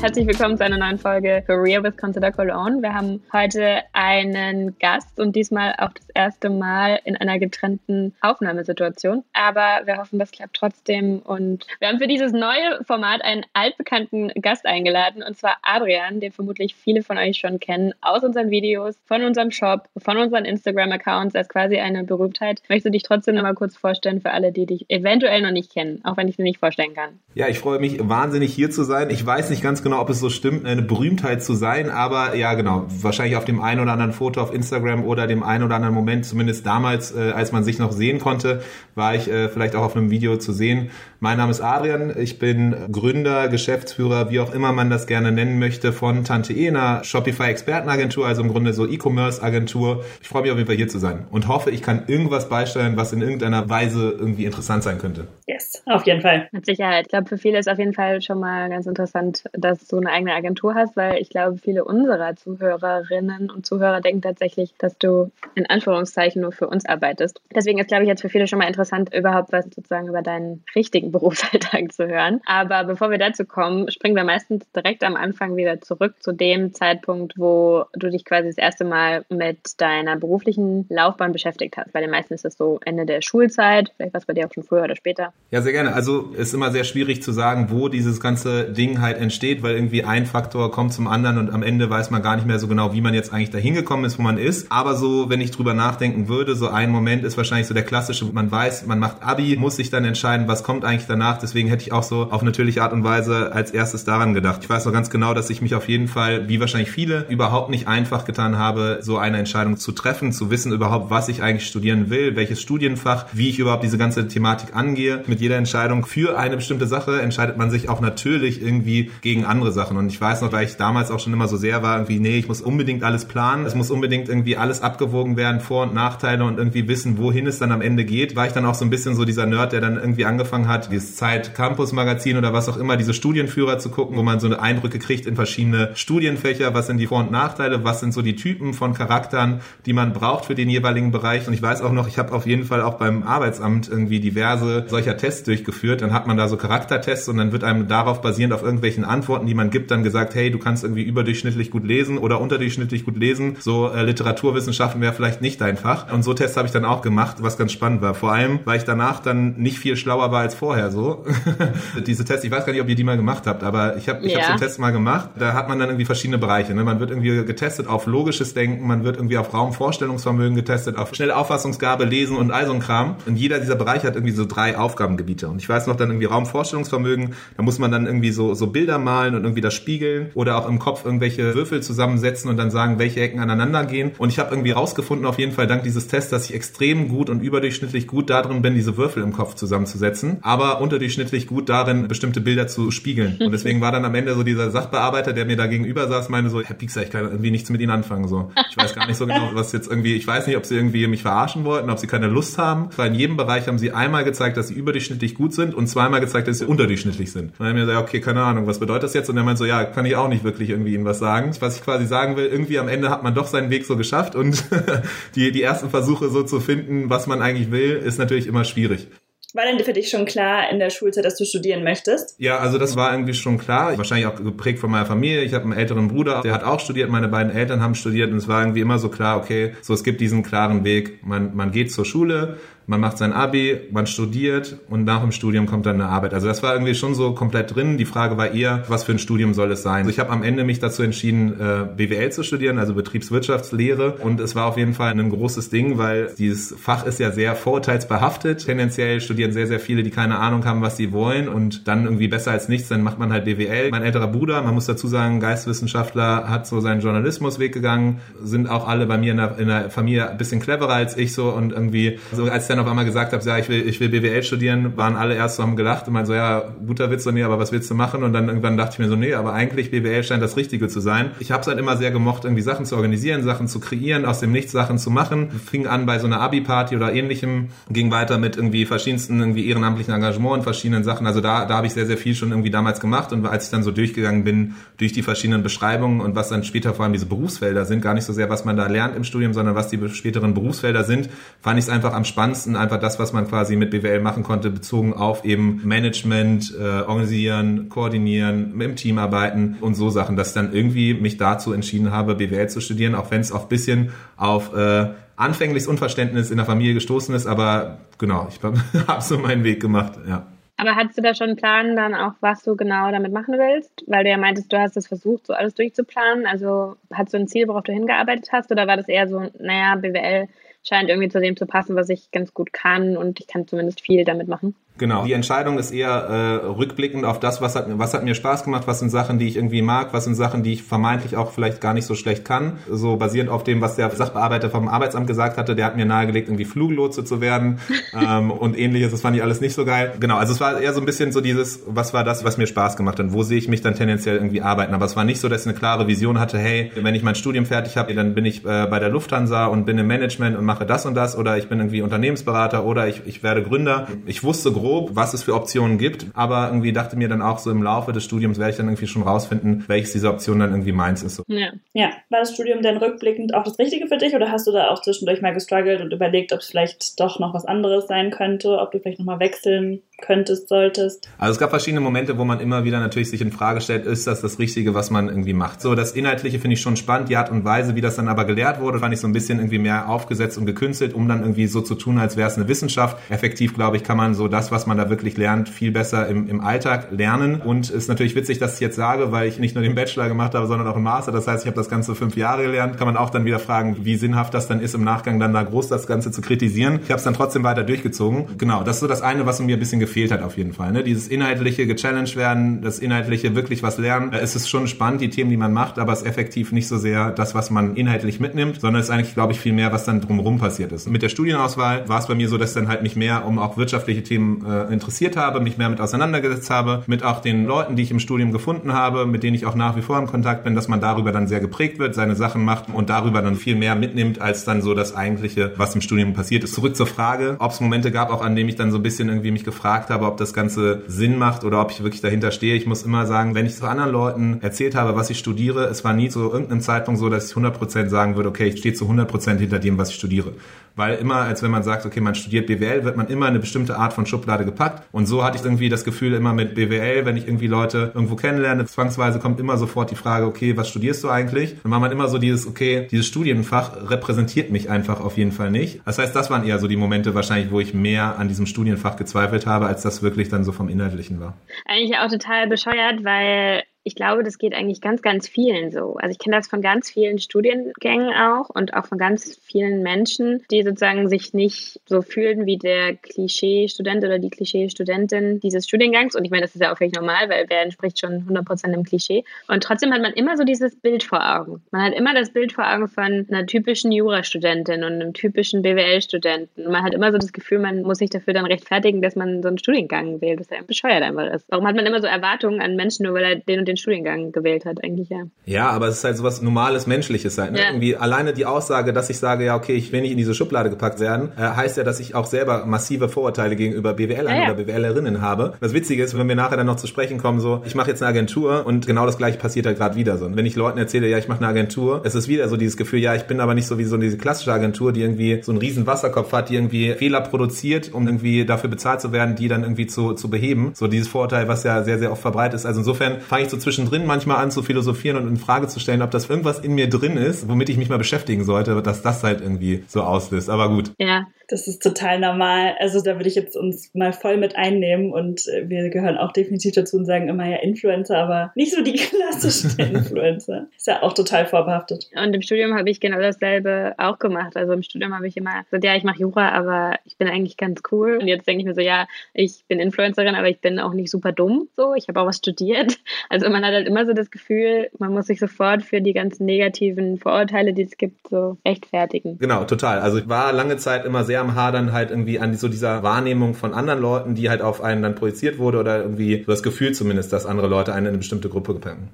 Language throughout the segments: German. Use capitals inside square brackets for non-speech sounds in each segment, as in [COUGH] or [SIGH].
Herzlich willkommen zu einer neuen Folge Career with Consider Cologne. Wir haben heute einen Gast und diesmal auch das erste Mal in einer getrennten Aufnahmesituation. Aber wir hoffen, das klappt trotzdem. Und wir haben für dieses neue Format einen altbekannten Gast eingeladen, und zwar Adrian, den vermutlich viele von euch schon kennen, aus unseren Videos, von unserem Shop, von unseren Instagram-Accounts. Er ist quasi eine Berühmtheit. Möchtest du dich trotzdem noch mal kurz vorstellen für alle, die dich eventuell noch nicht kennen, auch wenn ich sie nicht vorstellen kann? Ja, ich freue mich wahnsinnig hier zu sein. Ich weiß nicht ganz genau, genau, ob es so stimmt, eine Berühmtheit zu sein, aber ja, genau, wahrscheinlich auf dem einen oder anderen Foto auf Instagram oder dem einen oder anderen Moment, zumindest damals, äh, als man sich noch sehen konnte, war ich äh, vielleicht auch auf einem Video zu sehen. Mein Name ist Adrian, ich bin Gründer, Geschäftsführer, wie auch immer man das gerne nennen möchte, von Tante E, einer Shopify-Expertenagentur, also im Grunde so E-Commerce-Agentur. Ich freue mich auf jeden Fall hier zu sein und hoffe, ich kann irgendwas beisteuern, was in irgendeiner Weise irgendwie interessant sein könnte. Yes, auf jeden Fall. Mit Sicherheit. Ich glaube, für viele ist auf jeden Fall schon mal ganz interessant, dass dass du eine eigene Agentur hast, weil ich glaube, viele unserer Zuhörerinnen und Zuhörer denken tatsächlich, dass du in Anführungszeichen nur für uns arbeitest. Deswegen ist, glaube ich, jetzt für viele schon mal interessant, überhaupt was sozusagen über deinen richtigen Berufsalltag zu hören. Aber bevor wir dazu kommen, springen wir meistens direkt am Anfang wieder zurück zu dem Zeitpunkt, wo du dich quasi das erste Mal mit deiner beruflichen Laufbahn beschäftigt hast. Bei den meisten ist das so Ende der Schulzeit, vielleicht was bei dir auch schon früher oder später. Ja, sehr gerne. Also ist immer sehr schwierig zu sagen, wo dieses ganze Ding halt entsteht, weil irgendwie ein Faktor kommt zum anderen und am Ende weiß man gar nicht mehr so genau, wie man jetzt eigentlich dahin gekommen ist, wo man ist. Aber so, wenn ich drüber nachdenken würde, so ein Moment ist wahrscheinlich so der klassische, man weiß, man macht Abi, muss sich dann entscheiden, was kommt eigentlich danach. Deswegen hätte ich auch so auf natürliche Art und Weise als erstes daran gedacht. Ich weiß noch ganz genau, dass ich mich auf jeden Fall, wie wahrscheinlich viele, überhaupt nicht einfach getan habe, so eine Entscheidung zu treffen, zu wissen überhaupt, was ich eigentlich studieren will, welches Studienfach, wie ich überhaupt diese ganze Thematik angehe. Mit jeder Entscheidung für eine bestimmte Sache entscheidet man sich auch natürlich irgendwie gegen andere andere Sachen. Und ich weiß noch, weil ich damals auch schon immer so sehr war, irgendwie, nee, ich muss unbedingt alles planen. Es muss unbedingt irgendwie alles abgewogen werden, Vor- und Nachteile und irgendwie wissen, wohin es dann am Ende geht. War ich dann auch so ein bisschen so dieser Nerd, der dann irgendwie angefangen hat, dieses Zeit Campus Magazin oder was auch immer, diese Studienführer zu gucken, wo man so eine Eindrücke kriegt in verschiedene Studienfächer. Was sind die Vor- und Nachteile? Was sind so die Typen von Charakteren, die man braucht für den jeweiligen Bereich? Und ich weiß auch noch, ich habe auf jeden Fall auch beim Arbeitsamt irgendwie diverse solcher Tests durchgeführt. Dann hat man da so Charaktertests und dann wird einem darauf basierend auf irgendwelchen Antworten, die man gibt, dann gesagt, hey, du kannst irgendwie überdurchschnittlich gut lesen oder unterdurchschnittlich gut lesen. So äh, Literaturwissenschaften wäre vielleicht nicht dein Fach. Und so Tests habe ich dann auch gemacht, was ganz spannend war. Vor allem, weil ich danach dann nicht viel schlauer war als vorher. So [LAUGHS] diese Tests, ich weiß gar nicht, ob ihr die mal gemacht habt, aber ich habe ich ja. hab so einen Test mal gemacht. Da hat man dann irgendwie verschiedene Bereiche. Ne? Man wird irgendwie getestet auf logisches Denken, man wird irgendwie auf Raumvorstellungsvermögen getestet, auf schnelle Auffassungsgabe, Lesen und all so ein Kram. Und jeder dieser Bereiche hat irgendwie so drei Aufgabengebiete. Und ich weiß noch dann irgendwie Raumvorstellungsvermögen, da muss man dann irgendwie so, so Bilder malen und irgendwie das spiegeln oder auch im Kopf irgendwelche Würfel zusammensetzen und dann sagen, welche Ecken aneinander gehen. Und ich habe irgendwie rausgefunden, auf jeden Fall dank dieses Tests, dass ich extrem gut und überdurchschnittlich gut darin bin, diese Würfel im Kopf zusammenzusetzen, aber unterdurchschnittlich gut darin, bestimmte Bilder zu spiegeln. Und deswegen war dann am Ende so dieser Sachbearbeiter, der mir da gegenüber saß, meine so, Herr Piekser, ich kann irgendwie nichts mit Ihnen anfangen. So, ich weiß gar nicht so genau, was jetzt irgendwie, ich weiß nicht, ob Sie irgendwie mich verarschen wollten, ob Sie keine Lust haben. Weil in jedem Bereich haben Sie einmal gezeigt, dass Sie überdurchschnittlich gut sind und zweimal gezeigt, dass Sie unterdurchschnittlich sind. Und dann mir gesagt, okay, keine Ahnung, was bedeutet das jetzt? Und er meinte so, ja, kann ich auch nicht wirklich irgendwie Ihnen was sagen. Was ich quasi sagen will, irgendwie am Ende hat man doch seinen Weg so geschafft und [LAUGHS] die, die ersten Versuche so zu finden, was man eigentlich will, ist natürlich immer schwierig. War denn für dich schon klar in der Schulzeit, dass du studieren möchtest? Ja, also das war irgendwie schon klar. Wahrscheinlich auch geprägt von meiner Familie. Ich habe einen älteren Bruder, der hat auch studiert. Meine beiden Eltern haben studiert und es war irgendwie immer so klar, okay, so es gibt diesen klaren Weg. Man, man geht zur Schule, man macht sein Abi, man studiert und nach dem Studium kommt dann eine Arbeit. Also das war irgendwie schon so komplett drin. Die Frage war eher, was für ein Studium soll es sein? Also ich habe am Ende mich dazu entschieden, äh, BWL zu studieren, also Betriebswirtschaftslehre. Und es war auf jeden Fall ein großes Ding, weil dieses Fach ist ja sehr vorurteilsbehaftet. Tendenziell studieren sehr, sehr viele, die keine Ahnung haben, was sie wollen und dann irgendwie besser als nichts, dann macht man halt BWL. Mein älterer Bruder, man muss dazu sagen, Geistwissenschaftler, hat so seinen Journalismusweg gegangen, sind auch alle bei mir in der, in der Familie ein bisschen cleverer als ich so und irgendwie, so als dann auf einmal gesagt habe, ja, ich will, ich will BWL studieren, waren alle erst so haben gelacht und meinen so, ja, guter Witz, so, nee, aber was willst du machen? Und dann irgendwann dachte ich mir so, nee, aber eigentlich BWL scheint das Richtige zu sein. Ich habe es halt immer sehr gemocht, irgendwie Sachen zu organisieren, Sachen zu kreieren, aus dem Nichts Sachen zu machen. Fing an bei so einer Abi-Party oder ähnlichem, ging weiter mit irgendwie verschiedensten irgendwie ehrenamtlichen Engagements verschiedenen Sachen. Also da, da habe ich sehr, sehr viel schon irgendwie damals gemacht und als ich dann so durchgegangen bin durch die verschiedenen Beschreibungen und was dann später vor allem diese Berufsfelder sind, gar nicht so sehr, was man da lernt im Studium, sondern was die späteren Berufsfelder sind, fand ich es einfach am spannendsten ansonsten einfach das, was man quasi mit BWL machen konnte, bezogen auf eben Management, äh, organisieren, koordinieren, im Team arbeiten und so Sachen, dass ich dann irgendwie mich dazu entschieden habe, BWL zu studieren, auch wenn es auch bisschen auf äh, anfängliches Unverständnis in der Familie gestoßen ist, aber genau, ich habe [LAUGHS] so meinen Weg gemacht, ja. Aber hattest du da schon einen Plan dann auch, was du genau damit machen willst? Weil du ja meintest, du hast es versucht, so alles durchzuplanen. Also hattest du ein Ziel, worauf du hingearbeitet hast? Oder war das eher so, naja, BWL scheint irgendwie zu dem zu passen, was ich ganz gut kann und ich kann zumindest viel damit machen? Genau. Die Entscheidung ist eher äh, rückblickend auf das, was hat, was hat mir Spaß gemacht, was sind Sachen, die ich irgendwie mag, was sind Sachen, die ich vermeintlich auch vielleicht gar nicht so schlecht kann. So basierend auf dem, was der Sachbearbeiter vom Arbeitsamt gesagt hatte, der hat mir nahegelegt, irgendwie Fluglotse zu werden [LAUGHS] ähm, und ähnliches. Das fand ich alles nicht so geil. Genau, also es war eher so ein bisschen so dieses, was war das, was mir Spaß gemacht hat, wo sehe ich mich dann tendenziell irgendwie arbeiten. Aber es war nicht so, dass ich eine klare Vision hatte, hey, wenn ich mein Studium fertig habe, dann bin ich äh, bei der Lufthansa und bin im Management und mache das und das oder ich bin irgendwie Unternehmensberater oder ich, ich werde Gründer. Ich wusste grob, was es für Optionen gibt, aber irgendwie dachte mir dann auch so im Laufe des Studiums werde ich dann irgendwie schon rausfinden, welches dieser Optionen dann irgendwie meins ist. Ja. ja. War das Studium denn rückblickend auch das Richtige für dich oder hast du da auch zwischendurch mal gestruggelt und überlegt, ob es vielleicht doch noch was anderes sein könnte, ob du vielleicht nochmal wechseln könntest, solltest? Also es gab verschiedene Momente, wo man immer wieder natürlich sich in Frage stellt, ist das das Richtige, was man irgendwie macht. So, das Inhaltliche finde ich schon spannend, die Art und Weise, wie das dann aber gelehrt wurde, fand ich so ein bisschen irgendwie mehr aufgesetzt und gekünstelt, um dann irgendwie so zu tun, als wäre es eine Wissenschaft. Effektiv, glaube ich, kann man so das, was man da wirklich lernt, viel besser im, im Alltag lernen. Und es ist natürlich witzig, dass ich jetzt sage, weil ich nicht nur den Bachelor gemacht habe, sondern auch den Master. Das heißt, ich habe das Ganze fünf Jahre gelernt. Kann man auch dann wieder fragen, wie sinnhaft das dann ist, im Nachgang dann da groß das Ganze zu kritisieren. Ich habe es dann trotzdem weiter durchgezogen. Genau, das ist so das eine, was mir ein bisschen gefehlt hat auf jeden Fall. Ne? Dieses inhaltliche gechallenged werden, das inhaltliche wirklich was lernen. Es ist schon spannend, die Themen, die man macht, aber es ist effektiv nicht so sehr das, was man inhaltlich mitnimmt, sondern es ist eigentlich, glaube ich, viel mehr, was dann drumherum passiert ist. Mit der Studienauswahl war es bei mir so, dass dann halt mich mehr um auch wirtschaftliche Themen äh, interessiert habe, mich mehr mit auseinandergesetzt habe, mit auch den Leuten, die ich im Studium gefunden habe, mit denen ich auch nach wie vor in Kontakt bin, dass man darüber dann sehr geprägt wird, seine Sachen macht und darüber dann viel mehr mitnimmt, als dann so das eigentliche, was im Studium passiert ist. Zurück zur Frage, ob es Momente gab, auch an denen ich dann so ein bisschen irgendwie mich gefragt habe, ob das Ganze Sinn macht oder ob ich wirklich dahinter stehe. Ich muss immer sagen, wenn ich zu anderen Leuten erzählt habe, was ich studiere, es war nie zu irgendeinem Zeitpunkt so, dass ich 100% sagen würde, okay, ich stehe zu 100% hinter dem, was ich studiere. Weil immer, als wenn man sagt, okay, man studiert BWL, wird man immer eine bestimmte Art von Schublade gepackt. Und so hatte ich irgendwie das Gefühl immer mit BWL, wenn ich irgendwie Leute irgendwo kennenlerne, zwangsweise kommt immer sofort die Frage, okay, was studierst du eigentlich? Dann war man immer so dieses, okay, dieses Studienfach repräsentiert mich einfach auf jeden Fall nicht. Das heißt, das waren eher so die Momente wahrscheinlich, wo ich mehr an diesem Studienfach gezweifelt habe, als das wirklich dann so vom Inhaltlichen war. Eigentlich auch total bescheuert, weil ich glaube, das geht eigentlich ganz, ganz vielen so. Also ich kenne das von ganz vielen Studiengängen auch und auch von ganz vielen Menschen, die sozusagen sich nicht so fühlen wie der Klischee-Student oder die Klischee-Studentin dieses Studiengangs. Und ich meine, das ist ja auch völlig normal, weil wer entspricht schon 100% dem Klischee. Und trotzdem hat man immer so dieses Bild vor Augen. Man hat immer das Bild vor Augen von einer typischen Jurastudentin und einem typischen BWL-Studenten. Man hat immer so das Gefühl, man muss sich dafür dann rechtfertigen, dass man so einen Studiengang wählt, was ja bescheuert einfach ist. Warum hat man immer so Erwartungen an Menschen, nur weil er den und den Studiengang gewählt hat, eigentlich, ja. Ja, aber es ist halt so was normales, menschliches sein. Ne? Ja. Irgendwie alleine die Aussage, dass ich sage, ja, okay, ich will nicht in diese Schublade gepackt werden, äh, heißt ja, dass ich auch selber massive Vorurteile gegenüber BWLern ja, ja. oder BWLerinnen habe. Das Witzige ist, wenn wir nachher dann noch zu sprechen kommen, so, ich mache jetzt eine Agentur und genau das gleiche passiert halt gerade wieder so. Und wenn ich Leuten erzähle, ja, ich mache eine Agentur, es ist wieder so dieses Gefühl, ja, ich bin aber nicht so wie so diese klassische Agentur, die irgendwie so einen riesen Wasserkopf hat, die irgendwie Fehler produziert, um irgendwie dafür bezahlt zu werden, die dann irgendwie zu, zu beheben. So dieses Vorurteil, was ja sehr, sehr oft verbreitet ist. Also insofern fange ich so zwischendrin manchmal an zu philosophieren und in Frage zu stellen, ob das irgendwas in mir drin ist, womit ich mich mal beschäftigen sollte, dass das halt irgendwie so auslöst. Aber gut. Ja, das ist total normal. Also da würde ich jetzt uns mal voll mit einnehmen und äh, wir gehören auch definitiv dazu und sagen immer ja Influencer, aber nicht so die [LAUGHS] klassischen [LAUGHS] Influencer. Ist ja auch total vorbehaftet. Und im Studium habe ich genau dasselbe auch gemacht. Also im Studium habe ich immer gesagt, ja, ich mache Jura, aber ich bin eigentlich ganz cool. Und jetzt denke ich mir so, ja, ich bin Influencerin, aber ich bin auch nicht super dumm. So, ich habe auch was studiert. [LAUGHS] Also man hat halt immer so das Gefühl, man muss sich sofort für die ganzen negativen Vorurteile, die es gibt, so rechtfertigen. Genau, total. Also ich war lange Zeit immer sehr am Hadern halt irgendwie an so dieser Wahrnehmung von anderen Leuten, die halt auf einen dann projiziert wurde oder irgendwie so das Gefühl zumindest, dass andere Leute einen in eine bestimmte Gruppe packen.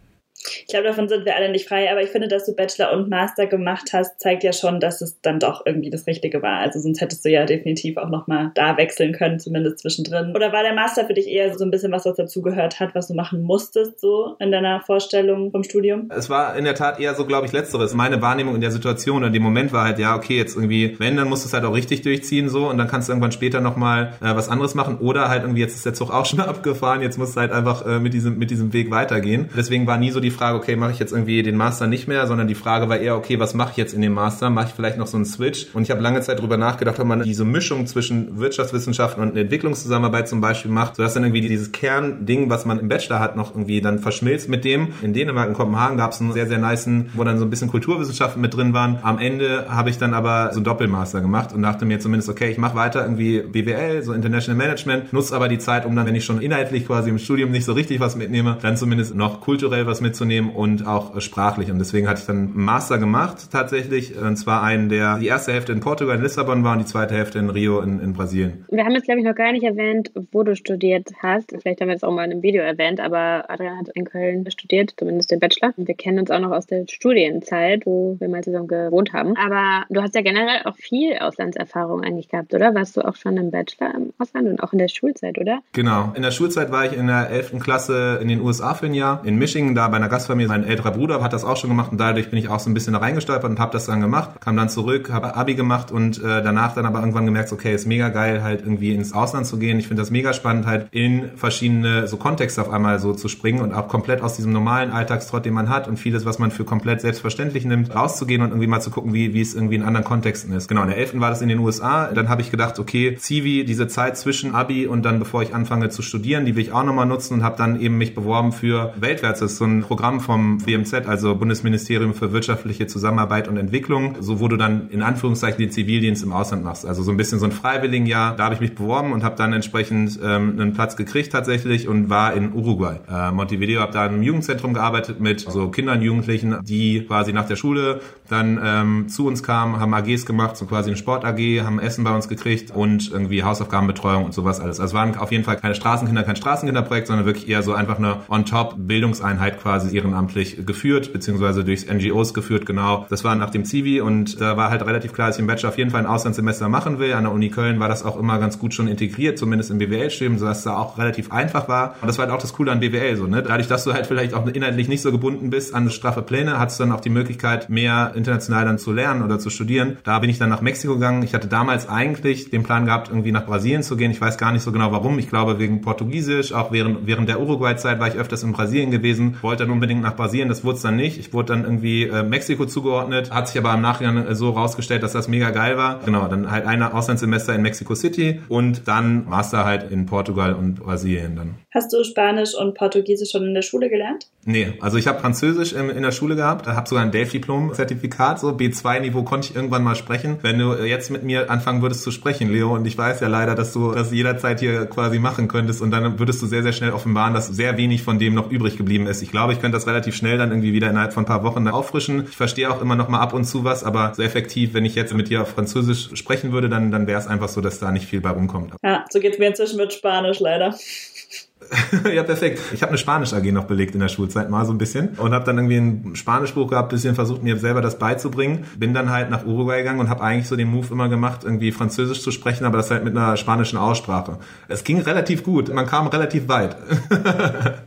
Ich glaube, davon sind wir alle nicht frei, aber ich finde, dass du Bachelor und Master gemacht hast, zeigt ja schon, dass es dann doch irgendwie das Richtige war. Also sonst hättest du ja definitiv auch nochmal da wechseln können, zumindest zwischendrin. Oder war der Master für dich eher so ein bisschen was, was dazugehört hat, was du machen musstest, so in deiner Vorstellung vom Studium? Es war in der Tat eher so, glaube ich, letzteres. Meine Wahrnehmung in der Situation in dem Moment war halt, ja, okay, jetzt irgendwie, wenn, dann musst du es halt auch richtig durchziehen so und dann kannst du irgendwann später nochmal äh, was anderes machen oder halt irgendwie, jetzt ist der Zug auch [LAUGHS] schon abgefahren, jetzt musst du halt einfach äh, mit, diesem, mit diesem Weg weitergehen. Deswegen war nie so die Frage, okay, mache ich jetzt irgendwie den Master nicht mehr, sondern die Frage war eher, okay, was mache ich jetzt in dem Master? Mache ich vielleicht noch so einen Switch? Und ich habe lange Zeit drüber nachgedacht, ob man diese Mischung zwischen Wirtschaftswissenschaften und Entwicklungszusammenarbeit zum Beispiel macht, sodass dann irgendwie dieses Kernding, was man im Bachelor hat, noch irgendwie dann verschmilzt mit dem. In Dänemark, in Kopenhagen gab es einen sehr, sehr niceen, wo dann so ein bisschen Kulturwissenschaften mit drin waren. Am Ende habe ich dann aber so einen Doppelmaster gemacht und dachte mir zumindest, okay, ich mache weiter irgendwie BWL, so International Management, nutze aber die Zeit, um dann, wenn ich schon inhaltlich quasi im Studium nicht so richtig was mitnehme, dann zumindest noch kulturell was mitzunehmen und auch sprachlich. Und deswegen hatte ich dann einen Master gemacht tatsächlich. Und zwar einen, der die erste Hälfte in Portugal, in Lissabon war und die zweite Hälfte in Rio in, in Brasilien. Wir haben jetzt, glaube ich, noch gar nicht erwähnt, wo du studiert hast. Vielleicht haben wir es auch mal in einem Video erwähnt, aber Adrian hat in Köln studiert, zumindest den Bachelor. Und wir kennen uns auch noch aus der Studienzeit, wo wir mal zusammen gewohnt haben. Aber du hast ja generell auch viel Auslandserfahrung eigentlich gehabt, oder? Warst du auch schon im Bachelor im Ausland und auch in der Schulzeit, oder? Genau. In der Schulzeit war ich in der 11. Klasse in den USA für ein Jahr, in Michigan, da bei einer Gastfamilie. Mein älterer Bruder hat das auch schon gemacht und dadurch bin ich auch so ein bisschen da reingestolpert und habe das dann gemacht. Kam dann zurück, habe Abi gemacht und äh, danach dann aber irgendwann gemerkt, okay, ist mega geil, halt irgendwie ins Ausland zu gehen. Ich finde das mega spannend, halt in verschiedene so Kontexte auf einmal so zu springen und auch komplett aus diesem normalen Alltagstrott, den man hat und vieles, was man für komplett selbstverständlich nimmt, rauszugehen und irgendwie mal zu gucken, wie, wie es irgendwie in anderen Kontexten ist. Genau, in der 11. war das in den USA. Dann habe ich gedacht, okay, Zivi, diese Zeit zwischen Abi und dann bevor ich anfange zu studieren, die will ich auch nochmal nutzen und habe dann eben mich beworben für Weltwärts. Das ist so ein Programm vom BMZ, also Bundesministerium für wirtschaftliche Zusammenarbeit und Entwicklung, so wo du dann in Anführungszeichen den Zivildienst im Ausland machst. Also so ein bisschen so ein Freiwilligenjahr. Da habe ich mich beworben und habe dann entsprechend ähm, einen Platz gekriegt tatsächlich und war in Uruguay. Äh, Montevideo habe da im Jugendzentrum gearbeitet mit so Kindern, Jugendlichen, die quasi nach der Schule dann ähm, zu uns kamen, haben AGs gemacht, so quasi eine Sport AG, haben Essen bei uns gekriegt und irgendwie Hausaufgabenbetreuung und sowas alles. Also es waren auf jeden Fall keine Straßenkinder, kein Straßenkinderprojekt, sondern wirklich eher so einfach eine On-Top-Bildungseinheit quasi ehrenamtlich geführt, beziehungsweise durchs NGOs geführt, genau. Das war nach dem Zivi und da war halt relativ klar, dass ich im Bachelor auf jeden Fall ein Auslandssemester machen will. An der Uni Köln war das auch immer ganz gut schon integriert, zumindest im BWL-Studium, sodass es da auch relativ einfach war. Und das war halt auch das Coole an BWL, so, ne? Dadurch, dass du halt vielleicht auch inhaltlich nicht so gebunden bist an straffe Pläne, hattest du dann auch die Möglichkeit, mehr international dann zu lernen oder zu studieren. Da bin ich dann nach Mexiko gegangen. Ich hatte damals eigentlich den Plan gehabt, irgendwie nach Brasilien zu gehen. Ich weiß gar nicht so genau warum. Ich glaube wegen Portugiesisch. Auch während, während der Uruguay-Zeit war ich öfters in Brasilien gewesen. Wollte dann unbedingt nach Brasilien. Das wurde es dann nicht. Ich wurde dann irgendwie äh, Mexiko zugeordnet. Hat sich aber im Nachhinein äh, so rausgestellt, dass das mega geil war. Genau, dann halt ein Auslandssemester in Mexico City und dann Master halt in Portugal und Brasilien dann. Hast du Spanisch und Portugiesisch schon in der Schule gelernt? Nee, also ich habe Französisch in, in der Schule gehabt, habe sogar ein Delphi-Diplom-Zertifikat, so B2-Niveau konnte ich irgendwann mal sprechen. Wenn du jetzt mit mir anfangen würdest zu sprechen, Leo, und ich weiß ja leider, dass du das jederzeit hier quasi machen könntest und dann würdest du sehr, sehr schnell offenbaren, dass sehr wenig von dem noch übrig geblieben ist. Ich glaube, ich könnte das relativ schnell dann irgendwie wieder innerhalb von ein paar Wochen auffrischen. Ich verstehe auch immer noch mal ab und zu was, aber so effektiv, wenn ich jetzt mit dir auf Französisch sprechen würde, dann, dann wäre es einfach so, dass da nicht viel bei rumkommt. Ja, so geht's mir inzwischen mit Spanisch leider. [LAUGHS] ja, perfekt. Ich habe eine Spanisch-AG noch belegt in der Schulzeit mal so ein bisschen und habe dann irgendwie ein Spanischbuch gehabt, bisschen versucht mir selber das beizubringen. Bin dann halt nach Uruguay gegangen und habe eigentlich so den Move immer gemacht, irgendwie Französisch zu sprechen, aber das halt mit einer spanischen Aussprache. Es ging relativ gut, man kam relativ weit. [LAUGHS]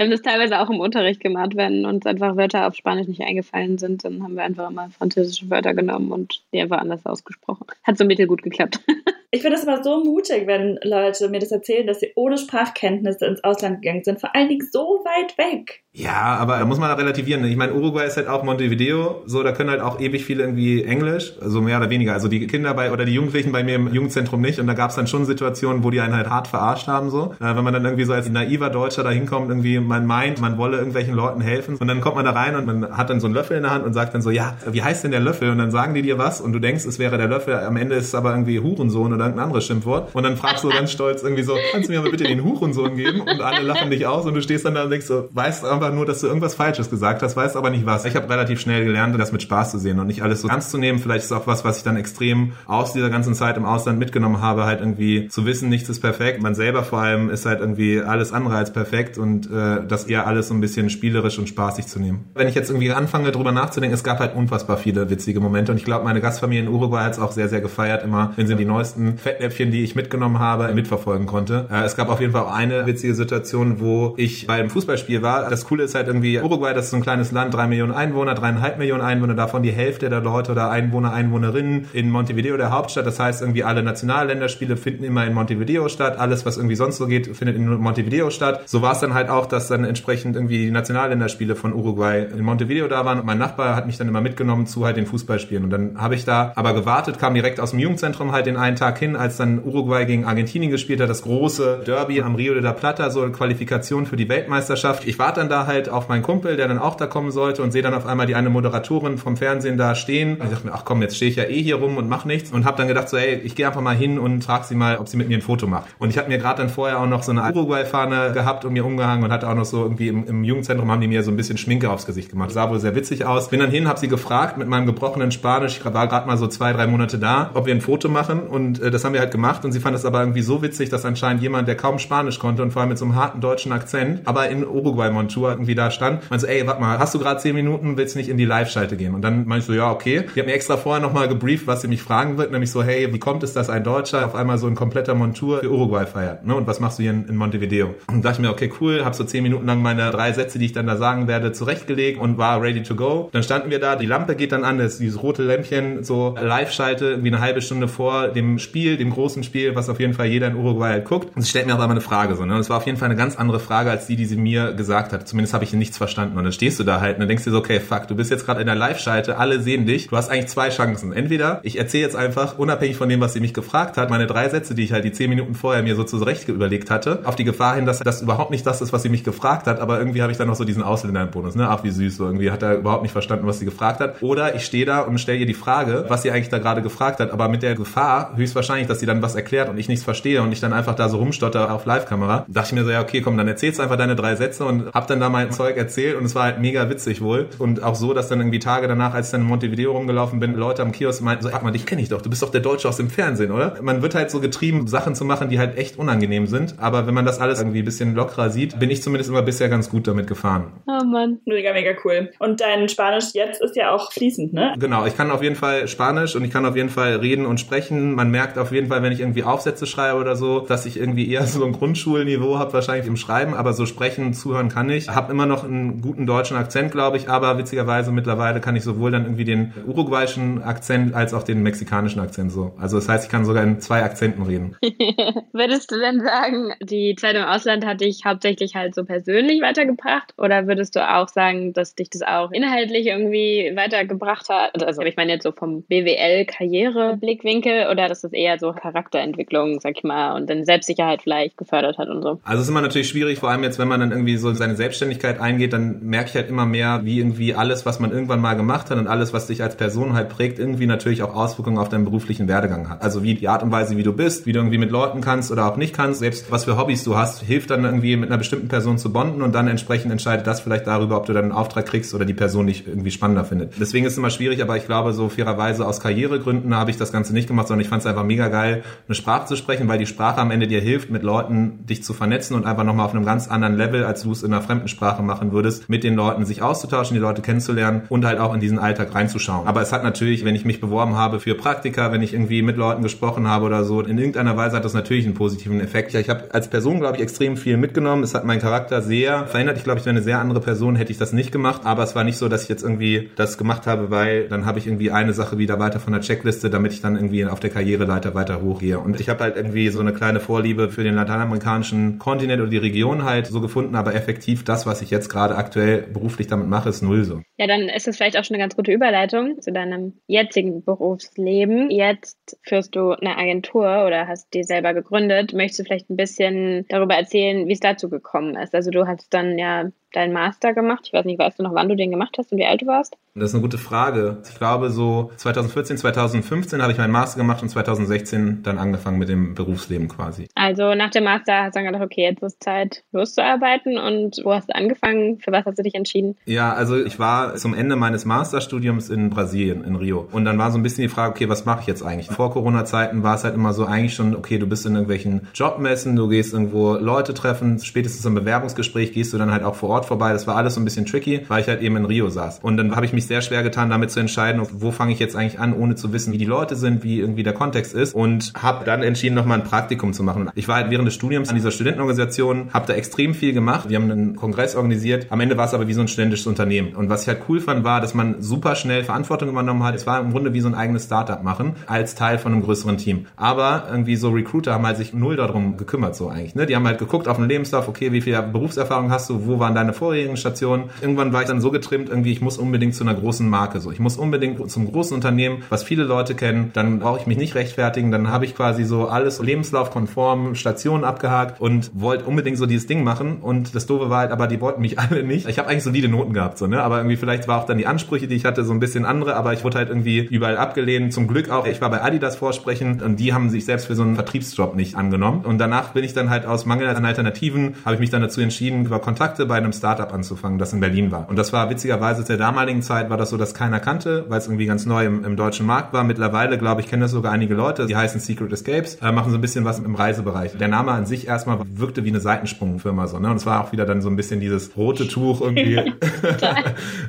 Wir haben das teilweise auch im Unterricht gemacht, wenn uns einfach Wörter auf Spanisch nicht eingefallen sind, dann haben wir einfach immer französische Wörter genommen und die einfach anders ausgesprochen. Hat so mittelgut geklappt. [LAUGHS] Ich finde es immer so mutig, wenn Leute mir das erzählen, dass sie ohne Sprachkenntnisse ins Ausland gegangen sind, vor allen Dingen so weit weg. Ja, aber da muss man relativieren. Ich meine, Uruguay ist halt auch Montevideo, so da können halt auch ewig viele irgendwie Englisch, also mehr oder weniger. Also die Kinder bei oder die Jugendlichen bei mir im Jugendzentrum nicht. Und da gab es dann schon Situationen, wo die einen halt hart verarscht haben, so. Äh, wenn man dann irgendwie so als naiver Deutscher da hinkommt, irgendwie man meint, man wolle irgendwelchen Leuten helfen. Und dann kommt man da rein und man hat dann so einen Löffel in der Hand und sagt dann so, ja, wie heißt denn der Löffel? Und dann sagen die dir was und du denkst, es wäre der Löffel. Am Ende ist es aber irgendwie Hurensohn oder irgendein anderes Schimpfwort. Und dann fragst du ganz stolz irgendwie so, kannst du mir mal bitte den Hurensohn geben? Und alle lachen dich aus und du stehst dann da und denkst so, weißt einfach nur, dass du irgendwas Falsches gesagt hast, weißt aber nicht was. Ich habe relativ schnell gelernt, das mit Spaß zu sehen und nicht alles so ernst zu nehmen. Vielleicht ist auch was, was ich dann extrem aus dieser ganzen Zeit im Ausland mitgenommen habe, halt irgendwie zu wissen, nichts ist perfekt. Man selber vor allem ist halt irgendwie alles andere als perfekt und äh, das eher alles so ein bisschen spielerisch und spaßig zu nehmen. Wenn ich jetzt irgendwie anfange, drüber nachzudenken, es gab halt unfassbar viele witzige Momente und ich glaube, meine Gastfamilie in Uruguay hat es auch sehr, sehr gefeiert, immer, wenn sie die neuesten Fettnäpfchen, die ich mitgenommen habe, mitverfolgen konnte. Äh, es gab auf jeden Fall auch eine witzige Situation, wo ich bei einem Fußballspiel war. Das Coole ist halt irgendwie, Uruguay, das ist so ein kleines Land, drei Millionen Einwohner, dreieinhalb Millionen Einwohner, davon die Hälfte der Leute oder Einwohner, Einwohnerinnen in Montevideo, der Hauptstadt. Das heißt, irgendwie alle Nationalländerspiele finden immer in Montevideo statt. Alles, was irgendwie sonst so geht, findet in Montevideo statt. So war es dann halt auch, dass dann entsprechend irgendwie die Nationalländerspiele von Uruguay in Montevideo da waren. Und mein Nachbar hat mich dann immer mitgenommen zu halt den Fußballspielen. Und dann habe ich da aber gewartet, kam direkt aus dem Jugendzentrum halt den einen Tag hin, als dann Uruguay gegen Argentinien gespielt hat, das große Derby am Rio de la Plata, so eine Qualifikation für die Weltmeisterschaft. Ich warte dann da halt auf meinen Kumpel, der dann auch da kommen sollte und sehe dann auf einmal die eine Moderatorin vom Fernsehen da stehen. Ich dachte mir, ach komm, jetzt stehe ich ja eh hier rum und mach nichts und habe dann gedacht so, ey, ich gehe einfach mal hin und frage sie mal, ob sie mit mir ein Foto macht. Und ich hatte mir gerade dann vorher auch noch so eine Uruguay-Fahne gehabt und mir umgehangen und hatte auch noch so irgendwie im, im Jugendzentrum haben die mir so ein bisschen Schminke aufs Gesicht gemacht. Sah wohl sehr witzig aus. Bin dann hin, habe sie gefragt mit meinem gebrochenen Spanisch, ich war gerade mal so zwei, drei Monate da, ob wir ein Foto machen und äh, das haben wir halt gemacht und sie fand es aber irgendwie so witzig, dass anscheinend jemand, der kaum Spanisch konnte und vor allem mit so einem harten deutschen Akzent, aber in Uruguay-Montur irgendwie da stand, meinte so, ey, warte mal, hast du gerade zehn Minuten, willst nicht in die Live-Schalte gehen? Und dann meinte ich so, ja, okay. Die hat mir extra vorher nochmal gebrieft, was sie mich fragen wird, nämlich so, hey, wie kommt es, dass ein Deutscher auf einmal so in kompletter Montur für Uruguay feiert? Ne? Und was machst du hier in, in Montevideo? Und dachte ich mir, okay, cool, habe so zehn Minuten lang meine drei Sätze, die ich dann da sagen werde, zurechtgelegt und war ready to go. Dann standen wir da, die Lampe geht dann an, das dieses rote Lämpchen, so Live-Schalte, irgendwie eine halbe Stunde vor dem Spiel, dem großen Spiel, was auf jeden Fall jeder in Uruguay halt guckt. Und sie stellt mir auch einmal eine Frage so, ne? Und es war auf jeden Fall eine ganz andere Frage als die, die sie mir gesagt hat. Zumindest habe ich nichts verstanden. Und dann stehst du da halt und dann denkst du so, okay, fuck, du bist jetzt gerade in der Live-Schalte, alle sehen dich. Du hast eigentlich zwei Chancen. Entweder ich erzähle jetzt einfach, unabhängig von dem, was sie mich gefragt hat, meine drei Sätze, die ich halt die zehn Minuten vorher mir so zurecht überlegt hatte, auf die Gefahr hin, dass das überhaupt nicht das ist, was sie mich gefragt hat, aber irgendwie habe ich dann noch so diesen Ausländerbonus, ne? Ach, wie süß, so irgendwie hat er überhaupt nicht verstanden, was sie gefragt hat. Oder ich stehe da und stelle ihr die Frage, was sie eigentlich da gerade gefragt hat, aber mit der Gefahr höchstwahrscheinlich, dass sie dann was erklärt und ich nichts verstehe und ich dann einfach da so rumstotter auf Live-Kamera. Dachte ich mir so, ja, okay, komm, dann erzählst einfach deine drei Sätze und hab dann da mein Zeug erzählt und es war halt mega witzig wohl. Und auch so, dass dann irgendwie Tage danach, als ich dann in Montevideo rumgelaufen bin, Leute am Kiosk meinten so, sag mal, dich kenne ich doch, du bist doch der Deutsche aus dem Fernsehen, oder? Man wird halt so getrieben, Sachen zu machen, die halt echt unangenehm sind. Aber wenn man das alles irgendwie ein bisschen lockerer sieht, bin ich zumindest immer bisher ganz gut damit gefahren. Oh Mann. Mega, mega cool. Und dein Spanisch jetzt ist ja auch fließend, ne? Genau, ich kann auf jeden Fall Spanisch und ich kann auf jeden Fall reden und sprechen. Man merkt auf jeden Fall, wenn ich irgendwie Aufsätze schreibe oder so, dass ich irgendwie eher [LAUGHS] so ein Grundschulniveau habe, wahrscheinlich im Schreiben, aber so sprechen zuhören kann ich. Hab immer noch einen guten deutschen Akzent, glaube ich, aber witzigerweise mittlerweile kann ich sowohl dann irgendwie den uruguayischen Akzent als auch den mexikanischen Akzent so. Also das heißt, ich kann sogar in zwei Akzenten reden. [LAUGHS] würdest du denn sagen, die Zeit im Ausland hat dich hauptsächlich halt so persönlich weitergebracht oder würdest du auch sagen, dass dich das auch inhaltlich irgendwie weitergebracht hat? Also ich meine jetzt so vom BWL-Karriere-Blickwinkel oder dass das eher so Charakterentwicklung, sag ich mal, und dann Selbstsicherheit vielleicht gefördert hat und so? Also es ist immer natürlich schwierig, vor allem jetzt, wenn man dann irgendwie so seine Selbstständigkeit eingeht, dann merke ich halt immer mehr, wie irgendwie alles, was man irgendwann mal gemacht hat und alles, was dich als Person halt prägt, irgendwie natürlich auch Auswirkungen auf deinen beruflichen Werdegang hat. Also wie die Art und Weise, wie du bist, wie du irgendwie mit Leuten kannst oder auch nicht kannst, selbst was für Hobbys du hast, hilft dann irgendwie mit einer bestimmten Person zu bonden und dann entsprechend entscheidet das vielleicht darüber, ob du dann einen Auftrag kriegst oder die Person dich irgendwie spannender findet. Deswegen ist es immer schwierig, aber ich glaube, so fairerweise aus Karrieregründen habe ich das Ganze nicht gemacht, sondern ich fand es einfach mega geil, eine Sprache zu sprechen, weil die Sprache am Ende dir hilft, mit Leuten dich zu vernetzen und einfach nochmal auf einem ganz anderen Level, als du es in einer fremden Sprache machen würdest, mit den Leuten sich auszutauschen, die Leute kennenzulernen und halt auch in diesen Alltag reinzuschauen. Aber es hat natürlich, wenn ich mich beworben habe für Praktika, wenn ich irgendwie mit Leuten gesprochen habe oder so, in irgendeiner Weise hat das natürlich einen positiven Effekt. Ich habe als Person, glaube ich, extrem viel mitgenommen. Es hat meinen Charakter sehr verändert. Ich glaube, ich wäre eine sehr andere Person, hätte ich das nicht gemacht. Aber es war nicht so, dass ich jetzt irgendwie das gemacht habe, weil dann habe ich irgendwie eine Sache wieder weiter von der Checkliste, damit ich dann irgendwie auf der Karriereleiter weiter hochgehe. Und ich habe halt irgendwie so eine kleine Vorliebe für den lateinamerikanischen Kontinent oder die Region halt so gefunden, aber effektiv das, was ich jetzt gerade aktuell beruflich damit mache, ist null so. Ja, dann ist es vielleicht auch schon eine ganz gute Überleitung zu deinem jetzigen Berufsleben. Jetzt führst du eine Agentur oder hast die selber gegründet. Möchtest du vielleicht ein bisschen darüber erzählen, wie es dazu gekommen ist? Also du hast dann ja deinen Master gemacht. Ich weiß nicht, weißt du noch, wann du den gemacht hast und wie alt du warst? Das ist eine gute Frage. Ich glaube, so 2014, 2015 habe ich meinen Master gemacht und 2016 dann angefangen mit dem Berufsleben quasi. Also nach dem Master hast du dann gedacht, okay, jetzt ist Zeit loszuarbeiten und wo hast du angefangen? Für was hast du dich entschieden? Ja, also ich war zum Ende meines Masterstudiums in Brasilien, in Rio. Und dann war so ein bisschen die Frage, okay, was mache ich jetzt eigentlich? Vor Corona-Zeiten war es halt immer so eigentlich schon, okay, du bist in irgendwelchen Jobmessen, du gehst irgendwo Leute treffen, spätestens im Bewerbungsgespräch gehst du dann halt auch vor Ort vorbei. Das war alles so ein bisschen tricky, weil ich halt eben in Rio saß. Und dann habe ich mich mich sehr schwer getan, damit zu entscheiden, wo fange ich jetzt eigentlich an, ohne zu wissen, wie die Leute sind, wie irgendwie der Kontext ist und habe dann entschieden, nochmal ein Praktikum zu machen. Ich war halt während des Studiums an dieser Studentenorganisation, habe da extrem viel gemacht. Wir haben einen Kongress organisiert. Am Ende war es aber wie so ein studentisches Unternehmen. Und was ich halt cool fand, war, dass man super schnell Verantwortung übernommen hat. Es war im Grunde wie so ein eigenes Startup machen, als Teil von einem größeren Team. Aber irgendwie so Recruiter haben halt sich null darum gekümmert, so eigentlich. Ne? Die haben halt geguckt auf den Lebenslauf, okay, wie viel Berufserfahrung hast du, wo waren deine vorherigen Stationen. Irgendwann war ich dann so getrimmt, irgendwie, ich muss unbedingt zu einer großen Marke. So, ich muss unbedingt zum großen Unternehmen, was viele Leute kennen, dann brauche ich mich nicht rechtfertigen, dann habe ich quasi so alles lebenslaufkonform, Stationen abgehakt und wollte unbedingt so dieses Ding machen. Und das Doofe war halt, aber die wollten mich [LAUGHS] alle nicht. Ich habe eigentlich solide Noten gehabt, so, ne? Aber irgendwie vielleicht war auch dann die Ansprüche, die ich hatte, so ein bisschen andere, aber ich wurde halt irgendwie überall abgelehnt. Zum Glück auch, ich war bei Adidas vorsprechen und die haben sich selbst für so einen Vertriebsjob nicht angenommen. Und danach bin ich dann halt aus Mangel an Alternativen, habe ich mich dann dazu entschieden, über Kontakte bei einem Startup anzufangen, das in Berlin war. Und das war witzigerweise zu der damaligen Zeit war das so das keiner kannte, weil es irgendwie ganz neu im, im, deutschen Markt war. Mittlerweile, glaube ich, kennen das sogar einige Leute. Die heißen Secret Escapes, äh, machen so ein bisschen was im Reisebereich. Der Name an sich erstmal wirkte wie eine Seitensprungfirma so, ne? Und es war auch wieder dann so ein bisschen dieses rote Tuch irgendwie.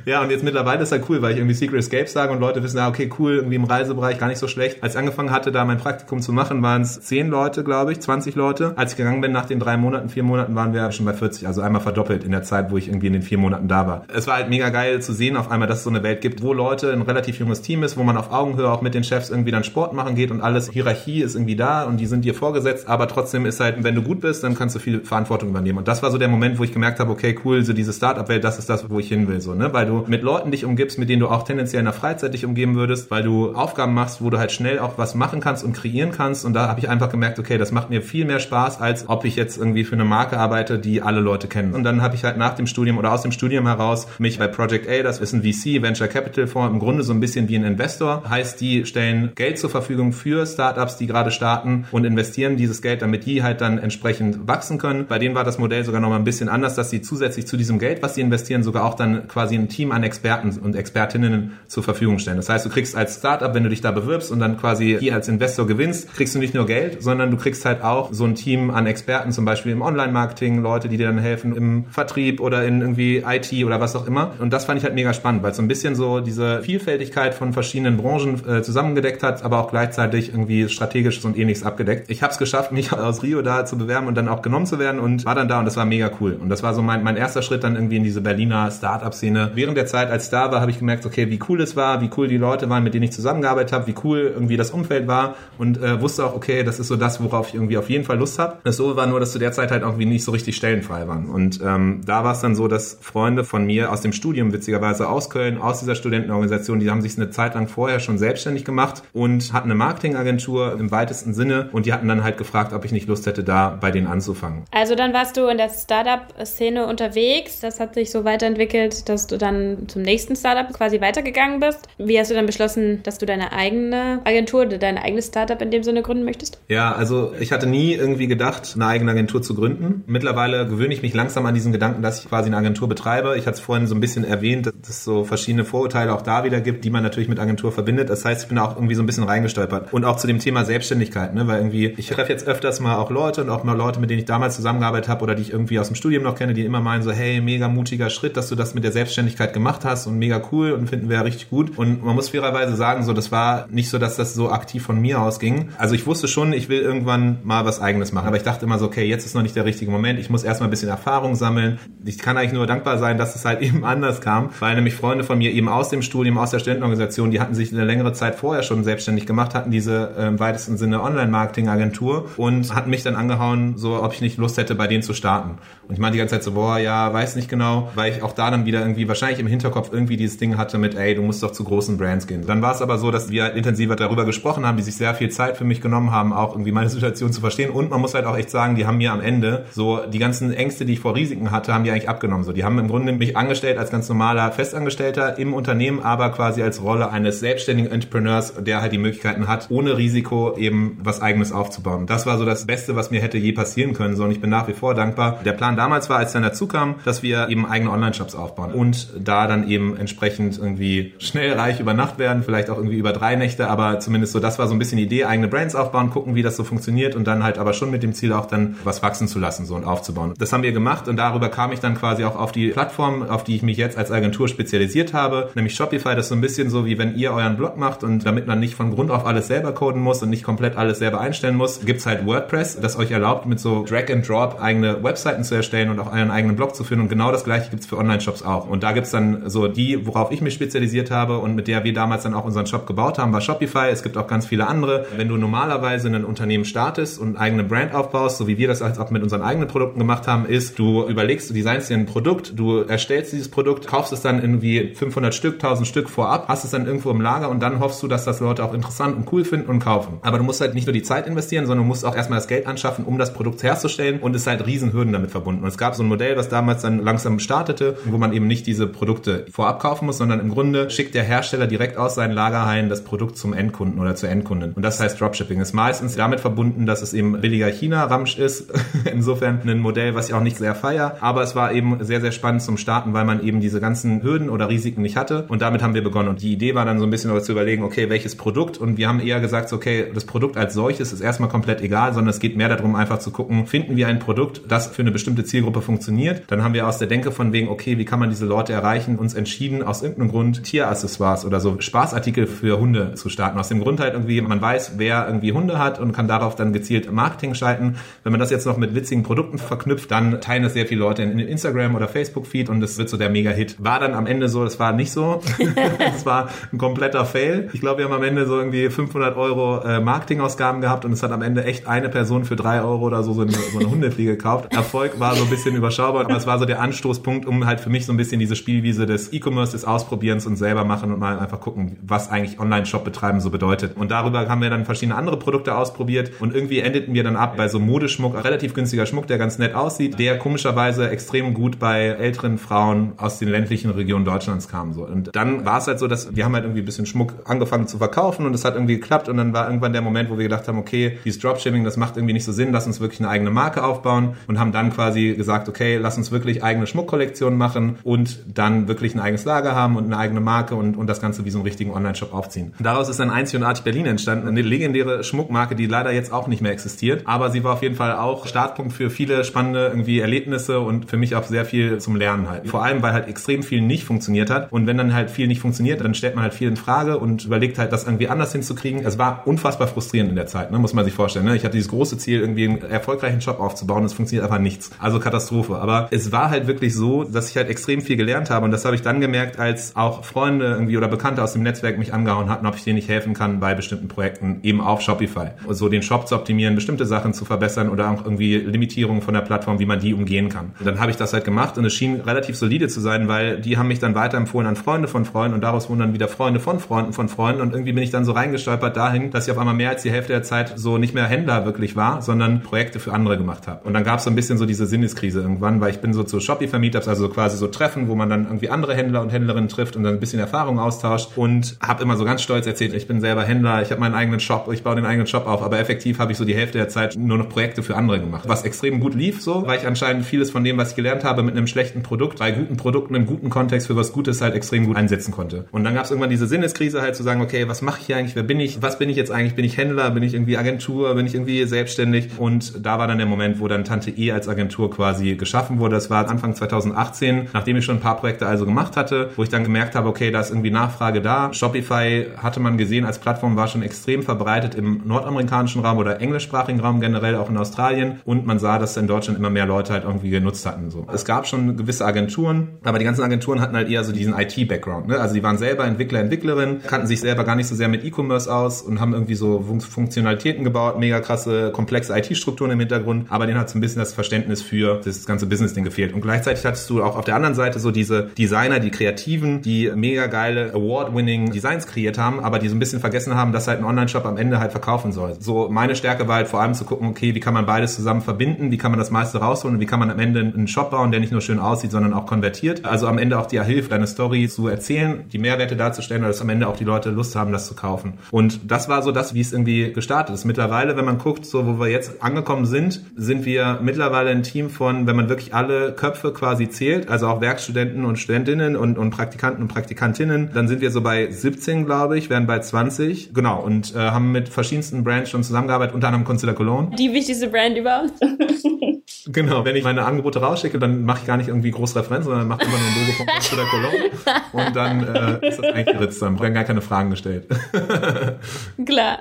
ja, [LAUGHS] und jetzt mittlerweile ist halt cool, weil ich irgendwie Secret Escapes sage und Leute wissen, ah, okay, cool, irgendwie im Reisebereich gar nicht so schlecht. Als ich angefangen hatte, da mein Praktikum zu machen, waren es zehn Leute, glaube ich, 20 Leute. Als ich gegangen bin nach den drei Monaten, vier Monaten, waren wir schon bei 40, also einmal verdoppelt in der Zeit, wo ich irgendwie in den vier Monaten da war. Es war halt mega geil zu sehen auf einmal, dass es so eine Welt gibt, wo Leute, ein relativ junges Team ist, wo man auf Augenhöhe auch mit den Chefs irgendwie dann Sport machen geht und alles. Hierarchie ist irgendwie da und die sind dir vorgesetzt, aber trotzdem ist halt, wenn du gut bist, dann kannst du viel Verantwortung übernehmen. Und das war so der Moment, wo ich gemerkt habe, okay, cool, so diese Startup-Welt, das ist das, wo ich hin will, so, ne? Weil du mit Leuten dich umgibst, mit denen du auch tendenziell in der Freizeit dich umgeben würdest, weil du Aufgaben machst, wo du halt schnell auch was machen kannst und kreieren kannst. Und da habe ich einfach gemerkt, okay, das macht mir viel mehr Spaß, als ob ich jetzt irgendwie für eine Marke arbeite, die alle Leute kennen. Und dann habe ich halt nach dem Studium oder aus dem Studium heraus mich bei Project A, das ist ein VC, Venture Capital Fonds, im Grunde so ein bisschen wie ein Investor. Heißt, die stellen Geld zur Verfügung für Startups, die gerade starten und investieren dieses Geld, damit die halt dann entsprechend wachsen können. Bei denen war das Modell sogar noch mal ein bisschen anders, dass sie zusätzlich zu diesem Geld, was sie investieren, sogar auch dann quasi ein Team an Experten und Expertinnen zur Verfügung stellen. Das heißt, du kriegst als Startup, wenn du dich da bewirbst und dann quasi hier als Investor gewinnst, kriegst du nicht nur Geld, sondern du kriegst halt auch so ein Team an Experten, zum Beispiel im Online-Marketing, Leute, die dir dann helfen im Vertrieb oder in irgendwie IT oder was auch immer. Und das fand ich halt mega spannend, weil so ein bisschen so diese Vielfältigkeit von verschiedenen Branchen äh, zusammengedeckt hat, aber auch gleichzeitig irgendwie strategisches und ähnliches abgedeckt. Ich habe es geschafft, mich [LAUGHS] aus Rio da zu bewerben und dann auch genommen zu werden und war dann da und das war mega cool. Und das war so mein, mein erster Schritt dann irgendwie in diese Berliner Startup-Szene. Während der Zeit, als ich da war, habe ich gemerkt, okay, wie cool es war, wie cool die Leute waren, mit denen ich zusammengearbeitet habe, wie cool irgendwie das Umfeld war und äh, wusste auch, okay, das ist so das, worauf ich irgendwie auf jeden Fall Lust habe. Das so war nur, dass zu der Zeit halt irgendwie nicht so richtig stellenfrei waren. Und ähm, da war es dann so, dass Freunde von mir aus dem Studium, witzigerweise aus Köln, aus dieser Studentenorganisation, die haben sich eine Zeit lang vorher schon selbstständig gemacht und hatten eine Marketingagentur im weitesten Sinne und die hatten dann halt gefragt, ob ich nicht Lust hätte, da bei denen anzufangen. Also dann warst du in der Startup-Szene unterwegs, das hat sich so weiterentwickelt, dass du dann zum nächsten Startup quasi weitergegangen bist. Wie hast du dann beschlossen, dass du deine eigene Agentur dein eigenes Startup in dem Sinne gründen möchtest? Ja, also ich hatte nie irgendwie gedacht, eine eigene Agentur zu gründen. Mittlerweile gewöhne ich mich langsam an diesen Gedanken, dass ich quasi eine Agentur betreibe. Ich hatte es vorhin so ein bisschen erwähnt, dass es so verschiedene Vorurteile auch da wieder gibt, die man natürlich mit Agentur verbindet. Das heißt, ich bin auch irgendwie so ein bisschen reingestolpert. Und auch zu dem Thema Selbstständigkeit, ne? weil irgendwie, ich treffe jetzt öfters mal auch Leute und auch mal Leute, mit denen ich damals zusammengearbeitet habe oder die ich irgendwie aus dem Studium noch kenne, die immer meinen so, hey, mega mutiger Schritt, dass du das mit der Selbstständigkeit gemacht hast und mega cool und finden wir ja richtig gut. Und man muss fairerweise sagen, so, das war nicht so, dass das so aktiv von mir ausging. Also ich wusste schon, ich will irgendwann mal was eigenes machen, aber ich dachte immer so, okay, jetzt ist noch nicht der richtige Moment. Ich muss erstmal ein bisschen Erfahrung sammeln. Ich kann eigentlich nur dankbar sein, dass es halt [LAUGHS] eben anders kam, weil nämlich Freunde von mir eben aus dem Studium, aus der Studentenorganisation, die hatten sich eine längere Zeit vorher schon selbstständig gemacht, hatten diese äh, im weitesten Sinne Online-Marketing-Agentur und hatten mich dann angehauen, so ob ich nicht Lust hätte, bei denen zu starten. Und ich meinte die ganze Zeit so, boah, ja, weiß nicht genau, weil ich auch da dann wieder irgendwie wahrscheinlich im Hinterkopf irgendwie dieses Ding hatte mit, ey, du musst doch zu großen Brands gehen. Dann war es aber so, dass wir intensiver darüber gesprochen haben, die sich sehr viel Zeit für mich genommen haben, auch irgendwie meine Situation zu verstehen. Und man muss halt auch echt sagen, die haben mir am Ende so die ganzen Ängste, die ich vor Risiken hatte, haben die eigentlich abgenommen. So, die haben im Grunde mich angestellt als ganz normaler Festangestellter im Unternehmen, aber quasi als Rolle eines selbstständigen Entrepreneurs, der halt die Möglichkeiten hat, ohne Risiko eben was eigenes aufzubauen. Das war so das Beste, was mir hätte je passieren können. So, und ich bin nach wie vor dankbar. Der Plan damals war, als dann dazu kam, dass wir eben eigene Online-Shops aufbauen und da dann eben entsprechend irgendwie schnell reich über Nacht werden, vielleicht auch irgendwie über drei Nächte, aber zumindest so, das war so ein bisschen die Idee, eigene Brands aufbauen, gucken, wie das so funktioniert und dann halt aber schon mit dem Ziel auch dann was wachsen zu lassen so und aufzubauen. Das haben wir gemacht und darüber kam ich dann quasi auch auf die Plattform, auf die ich mich jetzt als Agentur spezialisiert habe, nämlich Shopify. Das ist so ein bisschen so, wie wenn ihr euren Blog macht und damit man nicht von Grund auf alles selber coden muss und nicht komplett alles selber einstellen muss, gibt's halt WordPress, das euch erlaubt, mit so Drag and Drop eigene Webseiten zu erstellen und auch euren eigenen Blog zu führen und genau das gleiche gibt's für Online-Shops auch. Und da gibt's dann so die, worauf ich mich spezialisiert habe und mit der wir damals dann auch unseren Shop gebaut haben, war Shopify. Es gibt auch ganz viele andere. Wenn du normalerweise ein Unternehmen startest und eigene Brand aufbaust, so wie wir das auch mit unseren eigenen Produkten gemacht haben, ist, du überlegst, du designst dir ein Produkt, du erstellst dieses Produkt, kaufst es dann irgendwie 500 Stück, 1000 Stück vorab, hast es dann irgendwo im Lager und dann hoffst du, dass das Leute auch interessant und cool finden und kaufen. Aber du musst halt nicht nur die Zeit investieren, sondern du musst auch erstmal das Geld anschaffen, um das Produkt herzustellen und es halt Riesenhürden damit verbunden. Und es gab so ein Modell, was damals dann langsam startete, wo man eben nicht diese Produkte vorab kaufen muss, sondern im Grunde schickt der Hersteller direkt aus seinen Lagerhallen das Produkt zum Endkunden oder zur Endkundin. Und das heißt Dropshipping. Ist meistens damit verbunden, dass es eben billiger China-Ramsch ist. [LAUGHS] Insofern ein Modell, was ich auch nicht sehr feier. Aber es war eben sehr, sehr spannend zum Starten, weil man eben diese ganzen Hürden oder Risiken nicht hatte. Und damit haben wir begonnen. Und die Idee war dann so ein bisschen zu überlegen, okay, welches Produkt? Und wir haben eher gesagt, okay, das Produkt als solches ist erstmal komplett egal, sondern es geht mehr darum, einfach zu gucken, finden wir ein Produkt, das für eine bestimmte Zielgruppe funktioniert. Dann haben wir aus der Denke von wegen, okay, wie kann man diese Leute erreichen, uns entschieden, aus irgendeinem Grund Tieraccessoires oder so Spaßartikel für Hunde zu starten. Aus dem Grund halt irgendwie, man weiß, wer irgendwie Hunde hat und kann darauf dann gezielt Marketing schalten. Wenn man das jetzt noch mit witzigen Produkten verknüpft, dann teilen es sehr viele Leute in Instagram oder Facebook-Feed und es wird so der Mega-Hit. War dann am Ende so, das war nicht so. [LAUGHS] Es war ein kompletter Fail. Ich glaube, wir haben am Ende so irgendwie 500 Euro äh, Marketingausgaben gehabt und es hat am Ende echt eine Person für drei Euro oder so so eine, so eine Hundefliege gekauft. Erfolg war so ein bisschen überschaubar, aber es war so der Anstoßpunkt, um halt für mich so ein bisschen diese Spielwiese des E-Commerce, des Ausprobierens und selber machen und mal einfach gucken, was eigentlich Online-Shop betreiben so bedeutet. Und darüber haben wir dann verschiedene andere Produkte ausprobiert und irgendwie endeten wir dann ab bei so Modeschmuck, relativ günstiger Schmuck, der ganz nett aussieht, der komischerweise extrem gut bei älteren Frauen aus den ländlichen Regionen Deutschlands kam. So. Und dann war es halt so, dass wir haben halt irgendwie ein bisschen Schmuck angefangen zu verkaufen und es hat irgendwie geklappt und dann war irgendwann der Moment, wo wir gedacht haben, okay, dieses Dropshipping, das macht irgendwie nicht so Sinn, lass uns wirklich eine eigene Marke aufbauen und haben dann quasi gesagt, okay, lass uns wirklich eigene Schmuckkollektionen machen und dann wirklich ein eigenes Lager haben und eine eigene Marke und, und das Ganze wie so einen richtigen Online-Shop aufziehen. Daraus ist dann einzigartig Berlin entstanden, eine legendäre Schmuckmarke, die leider jetzt auch nicht mehr existiert, aber sie war auf jeden Fall auch Startpunkt für viele spannende irgendwie Erlebnisse und für mich auch sehr viel zum Lernen halt. Vor allem, weil halt extrem viel nicht funktioniert hat und wenn dann halt viel nicht funktioniert, dann stellt man halt viel in Frage und überlegt halt, das irgendwie anders hinzukriegen. Es war unfassbar frustrierend in der Zeit, ne? muss man sich vorstellen. Ne? Ich hatte dieses große Ziel, irgendwie einen erfolgreichen Shop aufzubauen, es funktioniert einfach nichts. Also Katastrophe. Aber es war halt wirklich so, dass ich halt extrem viel gelernt habe und das habe ich dann gemerkt, als auch Freunde irgendwie oder Bekannte aus dem Netzwerk mich angehauen hatten, ob ich denen nicht helfen kann bei bestimmten Projekten, eben auf Shopify. So also den Shop zu optimieren, bestimmte Sachen zu verbessern oder auch irgendwie Limitierungen von der Plattform, wie man die umgehen kann. Und dann habe ich das halt gemacht und es schien relativ solide zu sein, weil die haben mich dann weiterempfohlen an Freunde von Freunden und daraus wurden dann wieder Freunde von Freunden von Freunden und irgendwie bin ich dann so reingestolpert dahin, dass ich auf einmal mehr als die Hälfte der Zeit so nicht mehr Händler wirklich war, sondern Projekte für andere gemacht habe. Und dann gab es so ein bisschen so diese Sinneskrise irgendwann, weil ich bin so zu Shopify-Meetups, also quasi so Treffen, wo man dann irgendwie andere Händler und Händlerinnen trifft und dann ein bisschen Erfahrung austauscht und habe immer so ganz stolz erzählt, ich bin selber Händler, ich habe meinen eigenen Shop, ich baue den eigenen Shop auf, aber effektiv habe ich so die Hälfte der Zeit nur noch Projekte für andere gemacht, was extrem gut lief so, weil ich anscheinend vieles von dem, was ich gelernt habe, mit einem schlechten Produkt, bei guten Produkten im guten Kontext für was Gutes halt extrem gut einsetzen konnte. Und dann gab es irgendwann diese Sinneskrise halt zu sagen, okay, was mache ich eigentlich, wer bin ich, was bin ich jetzt eigentlich, bin ich Händler, bin ich irgendwie Agentur, bin ich irgendwie selbstständig und da war dann der Moment, wo dann Tante E als Agentur quasi geschaffen wurde. Das war Anfang 2018, nachdem ich schon ein paar Projekte also gemacht hatte, wo ich dann gemerkt habe, okay, da ist irgendwie Nachfrage da. Shopify hatte man gesehen als Plattform war schon extrem verbreitet im nordamerikanischen Raum oder englischsprachigen Raum generell auch in Australien und man sah, dass in Deutschland immer mehr Leute halt irgendwie genutzt hatten. So. Es gab schon gewisse Agenturen, aber die ganzen Agenturen hatten halt eher so diesen IT-Background. Ne? Also die waren selber Entwickler, Entwicklerinnen, kannten sich selber gar nicht so sehr mit E-Commerce aus und haben irgendwie so Funktionalitäten gebaut, mega krasse, komplexe IT-Strukturen im Hintergrund, aber denen hat so ein bisschen das Verständnis für das ganze Business-Ding gefehlt. Und gleichzeitig hattest du auch auf der anderen Seite so diese Designer, die Kreativen, die mega geile Award-winning Designs kreiert haben, aber die so ein bisschen vergessen haben, dass halt ein Online-Shop am Ende halt verkaufen soll. So meine Stärke war halt vor allem zu gucken, okay, wie kann man beides zusammen verbinden, wie kann man das meiste rausholen und wie kann man am Ende einen Shop Shop bauen, der nicht nur schön aussieht, sondern auch konvertiert. Also am Ende auch dir hilft, deine Story zu erzählen, die Mehrwerte darzustellen, dass am Ende auch die Leute Lust haben, das zu kaufen. Und das war so das, wie es irgendwie gestartet ist. Mittlerweile, wenn man guckt, so wo wir jetzt angekommen sind, sind wir mittlerweile ein Team von, wenn man wirklich alle Köpfe quasi zählt, also auch Werkstudenten und Studentinnen und, und Praktikanten und Praktikantinnen, dann sind wir so bei 17, glaube ich, werden bei 20. Genau, und äh, haben mit verschiedensten Brands schon zusammengearbeitet, unter anderem Concealer Cologne. Die wichtigste Brand überhaupt. [LAUGHS] Genau, wenn ich meine Angebote rausschicke, dann mache ich gar nicht irgendwie groß Referenz, sondern mache immer nur ein Logo von [LAUGHS] Concealer Cologne und dann äh, ist das eigentlich geritzt, dann werden gar keine Fragen gestellt. [LAUGHS] Klar.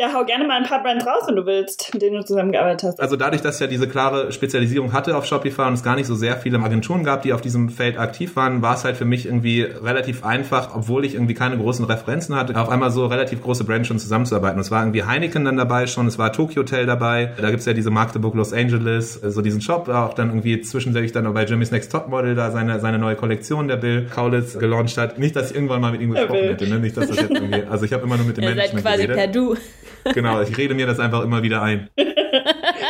Ja, hau gerne mal ein paar Brands raus, wenn du willst, mit denen du zusammengearbeitet hast. Also dadurch, dass ich ja diese klare Spezialisierung hatte auf Shopify und es gar nicht so sehr viele Agenturen gab, die auf diesem Feld aktiv waren, war es halt für mich irgendwie relativ einfach, obwohl ich irgendwie keine großen Referenzen hatte, auf einmal so relativ große Brands schon zusammenzuarbeiten. Es war irgendwie Heineken dann dabei schon, es war Tokyo Hotel dabei, da gibt's ja diese Magdeburg Los Angeles, so diesen Shop, auch dann irgendwie zwischensätzlich dann bei Jimmy's Next Topmodel da seine, seine neue Kollektion, der Bill Kaulitz gelauncht hat. Nicht, dass ich irgendwann mal mit ihm gesprochen hätte, ne? Nicht, dass das jetzt irgendwie, also ich habe immer nur mit dem Ihr Management seid quasi geredet. per Du. Genau, ich rede mir das einfach immer wieder ein. [LAUGHS]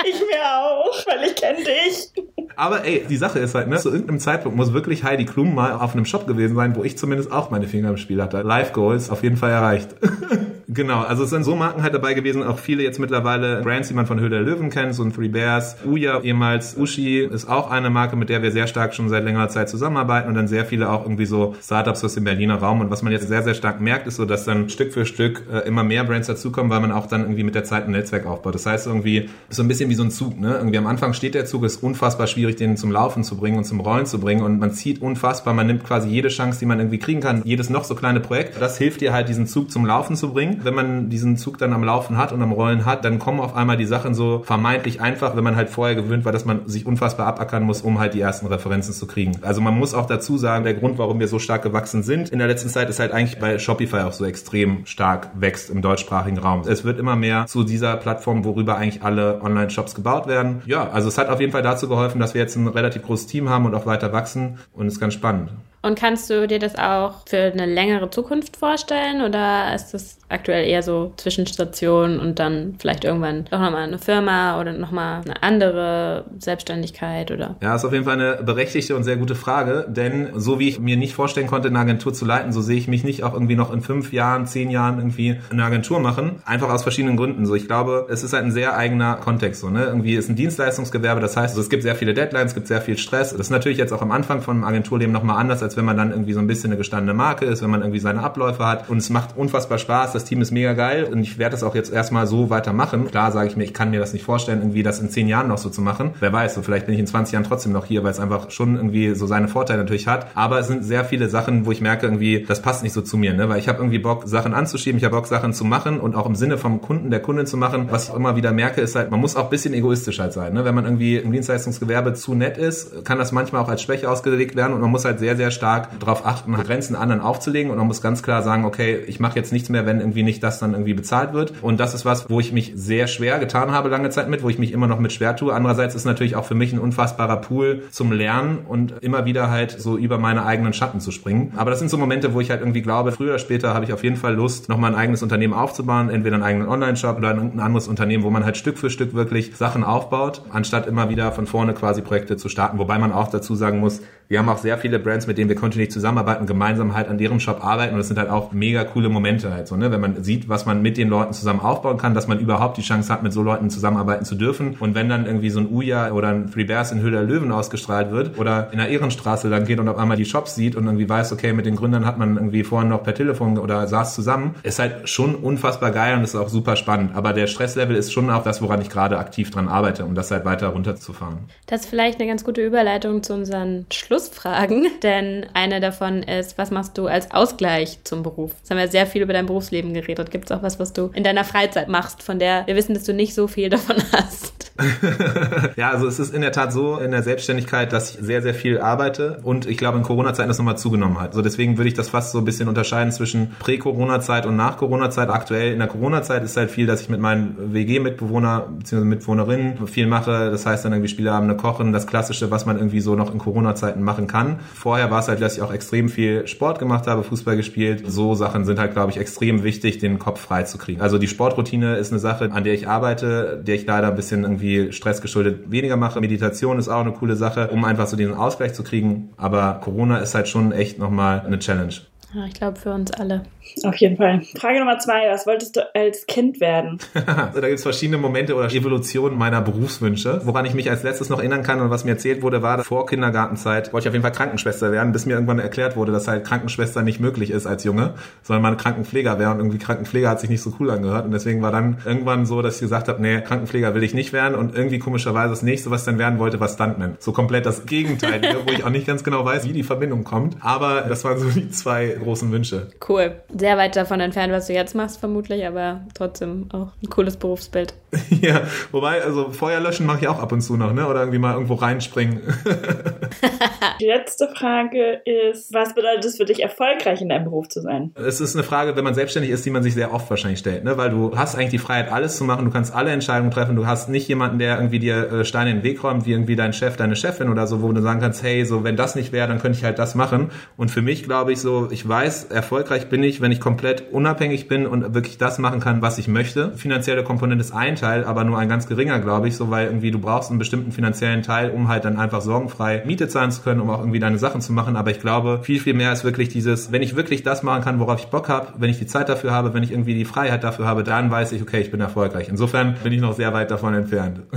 Ich mir auch, weil ich kenne dich. Aber ey, die Sache ist halt, ne, zu irgendeinem Zeitpunkt muss wirklich Heidi Klum mal auf einem Shop gewesen sein, wo ich zumindest auch meine Finger im Spiel hatte. Life Goals auf jeden Fall erreicht. [LAUGHS] genau, also es sind so Marken halt dabei gewesen, auch viele jetzt mittlerweile Brands, die man von Höhle der Löwen kennt, so ein Three Bears. Uya, ehemals Ushi, ist auch eine Marke, mit der wir sehr stark schon seit längerer Zeit zusammenarbeiten und dann sehr viele auch irgendwie so Startups aus dem Berliner Raum. Und was man jetzt sehr, sehr stark merkt, ist so, dass dann Stück für Stück äh, immer mehr Brands dazukommen, weil man auch dann irgendwie mit der Zeit ein Netzwerk aufbaut. Das heißt irgendwie, ist so ein bisschen wie so ein Zug, ne? Irgendwie am Anfang steht der Zug, ist unfassbar schwierig, den zum Laufen zu bringen und zum Rollen zu bringen und man zieht unfassbar, man nimmt quasi jede Chance, die man irgendwie kriegen kann, jedes noch so kleine Projekt. Das hilft dir halt, diesen Zug zum Laufen zu bringen. Wenn man diesen Zug dann am Laufen hat und am Rollen hat, dann kommen auf einmal die Sachen so vermeintlich einfach, wenn man halt vorher gewöhnt war, dass man sich unfassbar abackern muss, um halt die ersten Referenzen zu kriegen. Also man muss auch dazu sagen, der Grund, warum wir so stark gewachsen sind in der letzten Zeit, ist halt eigentlich bei Shopify auch so extrem stark wächst im deutschsprachigen Raum. Es wird immer mehr zu dieser Plattform, worüber eigentlich alle Online-Shops gebaut werden. Ja, also es hat auf jeden Fall dazu geholfen, dass wir jetzt ein relativ großes Team haben und auch weiter wachsen und ist ganz spannend. Und kannst du dir das auch für eine längere Zukunft vorstellen oder ist das aktuell eher so Zwischenstation und dann vielleicht irgendwann doch nochmal eine Firma oder nochmal eine andere Selbstständigkeit oder? Ja, ist auf jeden Fall eine berechtigte und sehr gute Frage, denn so wie ich mir nicht vorstellen konnte, eine Agentur zu leiten, so sehe ich mich nicht auch irgendwie noch in fünf Jahren, zehn Jahren irgendwie eine Agentur machen. Einfach aus verschiedenen Gründen. So, ich glaube, es ist halt ein sehr eigener Kontext. So, ne? Irgendwie ist ein Dienstleistungsgewerbe, das heißt, also, es gibt sehr viele Deadlines, es gibt sehr viel Stress. Das ist natürlich jetzt auch am Anfang von einem Agenturleben nochmal anders, als wenn man dann irgendwie so ein bisschen eine gestandene Marke ist, wenn man irgendwie seine Abläufe hat. Und es macht unfassbar Spaß, das Team ist mega geil und ich werde das auch jetzt erstmal so weitermachen. Klar sage ich mir, ich kann mir das nicht vorstellen, irgendwie das in zehn Jahren noch so zu machen. Wer weiß, so vielleicht bin ich in 20 Jahren trotzdem noch hier, weil es einfach schon irgendwie so seine Vorteile natürlich hat. Aber es sind sehr viele Sachen, wo ich merke, irgendwie, das passt nicht so zu mir, ne? Weil ich habe irgendwie Bock, Sachen anzuschieben, ich habe Bock, Sachen zu machen und auch im Sinne vom Kunden, der Kundin zu machen. Was ich immer wieder merke, ist halt, man muss auch ein bisschen egoistisch halt sein. Ne? Wenn man irgendwie im Dienstleistungsgewerbe zu nett ist, kann das manchmal auch als Schwäche ausgelegt werden und man muss halt sehr, sehr stark darauf achten, Grenzen anderen aufzulegen und man muss ganz klar sagen, okay, ich mache jetzt nichts mehr, wenn irgendwie nicht das dann irgendwie bezahlt wird. Und das ist was, wo ich mich sehr schwer getan habe lange Zeit mit, wo ich mich immer noch mit schwer tue. Andererseits ist natürlich auch für mich ein unfassbarer Pool zum Lernen und immer wieder halt so über meine eigenen Schatten zu springen. Aber das sind so Momente, wo ich halt irgendwie glaube, früher oder später habe ich auf jeden Fall Lust, nochmal ein eigenes Unternehmen aufzubauen, entweder einen eigenen Online-Shop oder ein anderes Unternehmen, wo man halt Stück für Stück wirklich Sachen aufbaut, anstatt immer wieder von vorne quasi Projekte zu starten. Wobei man auch dazu sagen muss, wir haben auch sehr viele Brands, mit denen wir kontinuierlich zusammenarbeiten, gemeinsam halt an deren Shop arbeiten und das sind halt auch mega coole Momente halt so, ne? Wenn man sieht, was man mit den Leuten zusammen aufbauen kann, dass man überhaupt die Chance hat, mit so Leuten zusammenarbeiten zu dürfen und wenn dann irgendwie so ein Uja oder ein Three Bears in Höhle der Löwen ausgestrahlt wird oder in der Ehrenstraße dann geht und auf einmal die Shops sieht und irgendwie weiß, okay, mit den Gründern hat man irgendwie vorhin noch per Telefon oder saß zusammen, ist halt schon unfassbar geil und ist auch super spannend. Aber der Stresslevel ist schon auch das, woran ich gerade aktiv dran arbeite, um das halt weiter runterzufahren. Das ist vielleicht eine ganz gute Überleitung zu unseren Schlussfragen, [LAUGHS] denn eine davon ist, was machst du als Ausgleich zum Beruf? Jetzt haben wir sehr viel über dein Berufsleben geredet. Gibt es auch was, was du in deiner Freizeit machst, von der wir wissen, dass du nicht so viel davon [LAUGHS] hast? [LAUGHS] ja, also es ist in der Tat so in der Selbstständigkeit, dass ich sehr, sehr viel arbeite und ich glaube in Corona-Zeiten das nochmal zugenommen hat. So deswegen würde ich das fast so ein bisschen unterscheiden zwischen Prä-Corona-Zeit und Nach-Corona-Zeit. Aktuell in der Corona-Zeit ist halt viel, dass ich mit meinen WG-Mitbewohner bzw. Mitbewohnerinnen viel mache. Das heißt dann irgendwie Spieleabende kochen, das Klassische, was man irgendwie so noch in Corona-Zeiten machen kann. Vorher war es halt, dass ich auch extrem viel Sport gemacht habe, Fußball gespielt. So Sachen sind halt, glaube ich, extrem wichtig, den Kopf frei zu kriegen. Also die Sportroutine ist eine Sache, an der ich arbeite, der ich leider ein bisschen irgendwie stressgeschuldet weniger mache. Meditation ist auch eine coole Sache, um einfach so diesen Ausgleich zu kriegen. Aber Corona ist halt schon echt nochmal eine Challenge. Ja, ich glaube für uns alle. Auf jeden Fall. Frage Nummer zwei. Was wolltest du als Kind werden? [LAUGHS] da gibt es verschiedene Momente oder Evolutionen meiner Berufswünsche. Woran ich mich als letztes noch erinnern kann und was mir erzählt wurde, war, vor Kindergartenzeit wollte ich auf jeden Fall Krankenschwester werden, bis mir irgendwann erklärt wurde, dass halt Krankenschwester nicht möglich ist als Junge, sondern man Krankenpfleger wäre und irgendwie Krankenpfleger hat sich nicht so cool angehört und deswegen war dann irgendwann so, dass ich gesagt habe, nee, Krankenpfleger will ich nicht werden und irgendwie komischerweise das nächste, was ich dann werden wollte, war Stuntman. So komplett das Gegenteil, [LAUGHS] wo ich auch nicht ganz genau weiß, wie die Verbindung kommt, aber das waren so die zwei großen Wünsche. Cool. Sehr weit davon entfernt, was du jetzt machst, vermutlich, aber trotzdem auch ein cooles Berufsbild. [LAUGHS] ja, wobei, also Feuer löschen mache ich auch ab und zu noch, ne? Oder irgendwie mal irgendwo reinspringen. [LAUGHS] die letzte Frage ist, was bedeutet es für dich, erfolgreich in deinem Beruf zu sein? Es ist eine Frage, wenn man selbstständig ist, die man sich sehr oft wahrscheinlich stellt, ne? Weil du hast eigentlich die Freiheit, alles zu machen, du kannst alle Entscheidungen treffen, du hast nicht jemanden, der irgendwie dir äh, Steine in den Weg räumt, wie irgendwie dein Chef, deine Chefin oder so, wo du sagen kannst, hey, so wenn das nicht wäre, dann könnte ich halt das machen. Und für mich glaube ich so, ich weiß, erfolgreich bin ich, wenn ich komplett unabhängig bin und wirklich das machen kann, was ich möchte. Finanzielle Komponente ist ein Teil, aber nur ein ganz geringer, glaube ich, so weil irgendwie du brauchst einen bestimmten finanziellen Teil, um halt dann einfach sorgenfrei Miete zahlen zu können, um auch irgendwie deine Sachen zu machen. Aber ich glaube, viel, viel mehr ist wirklich dieses, wenn ich wirklich das machen kann, worauf ich Bock habe, wenn ich die Zeit dafür habe, wenn ich irgendwie die Freiheit dafür habe, dann weiß ich, okay, ich bin erfolgreich. Insofern bin ich noch sehr weit davon entfernt. [LAUGHS]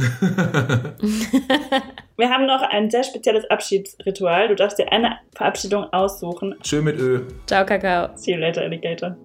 [LAUGHS] Wir haben noch ein sehr spezielles Abschiedsritual. Du darfst dir eine Verabschiedung aussuchen. Schön mit Ö. Ciao, Kakao. See you later, Alligator.